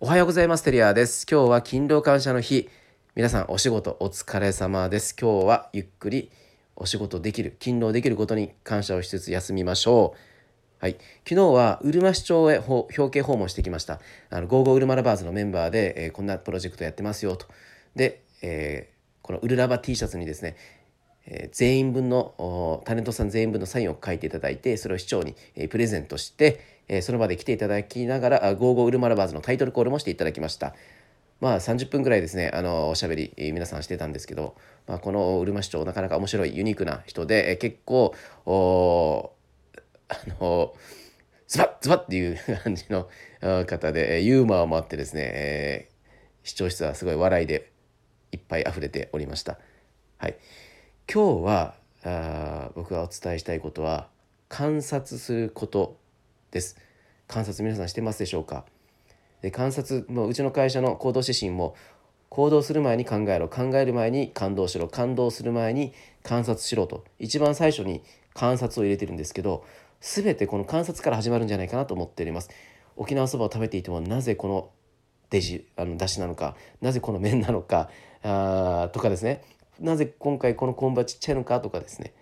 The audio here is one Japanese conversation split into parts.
おはようございます。テリアです。今日は勤労感謝の日。皆さんお仕事お疲れ様です。今日はゆっくりお仕事できる勤労できることに感謝をしつつ休みましょう。はい、昨日はうるま市長へ表敬訪問してきました。あのゴーゴーうるまラバーズのメンバーで、えー、こんなプロジェクトやってますよと。で、えー、このうるラバ T シャツにですねえ全員分のタレントさん全員分のサインを書いていただいてそれを市長に、えプレゼントして、えその場で来ていただきながら「ゴーゴーウルマラバーズ」のタイトルコールもしていただきましたまあ30分ぐらいですねあのおしゃべり、皆さんしてたんですけど、まあ、このうるま市長なかなか面白いユニークな人で、え結構あのズバッズバッっていう感じの方でユーモアもあってですね、えー、市長室はすごい笑いでいっぱい溢れておりました。はい今日はあ僕がお伝えしたいことは観察することです。観察皆さんしてますでしょうか？で観察もううちの会社の行動指針も行動する前に考えろ。考える前に感動しろ。感動する前に観察しろと。一番最初に観察を入れてるんですけど全てこの観察から始まるんじゃないかなと思っております。沖縄そばを食べていてもなぜこのデジあの出汁なのかなぜこの麺なのかあとかですね。なぜ今回この昆布はちっちゃいのかとかですね。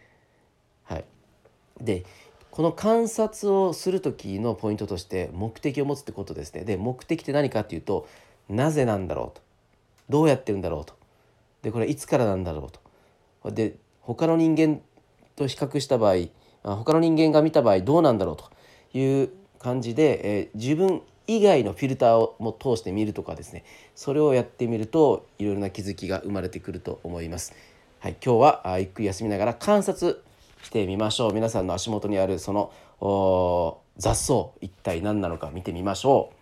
はい、でこの観察をする時のポイントとして目的を持つってことですね。で目的って何かっていうとなぜなんだろうとどうやってるんだろうとでこれいつからなんだろうとで他の人間と比較した場合他の人間が見た場合どうなんだろうという感じで、えー、自分以外のフィルターをも通してみるとかですねそれをやってみるといろいろな気づきが生まれてくると思います。はい、今日はあゆっくり休みながら観察してみましょう皆さんの足元にあるその雑草一体何なのか見てみましょう。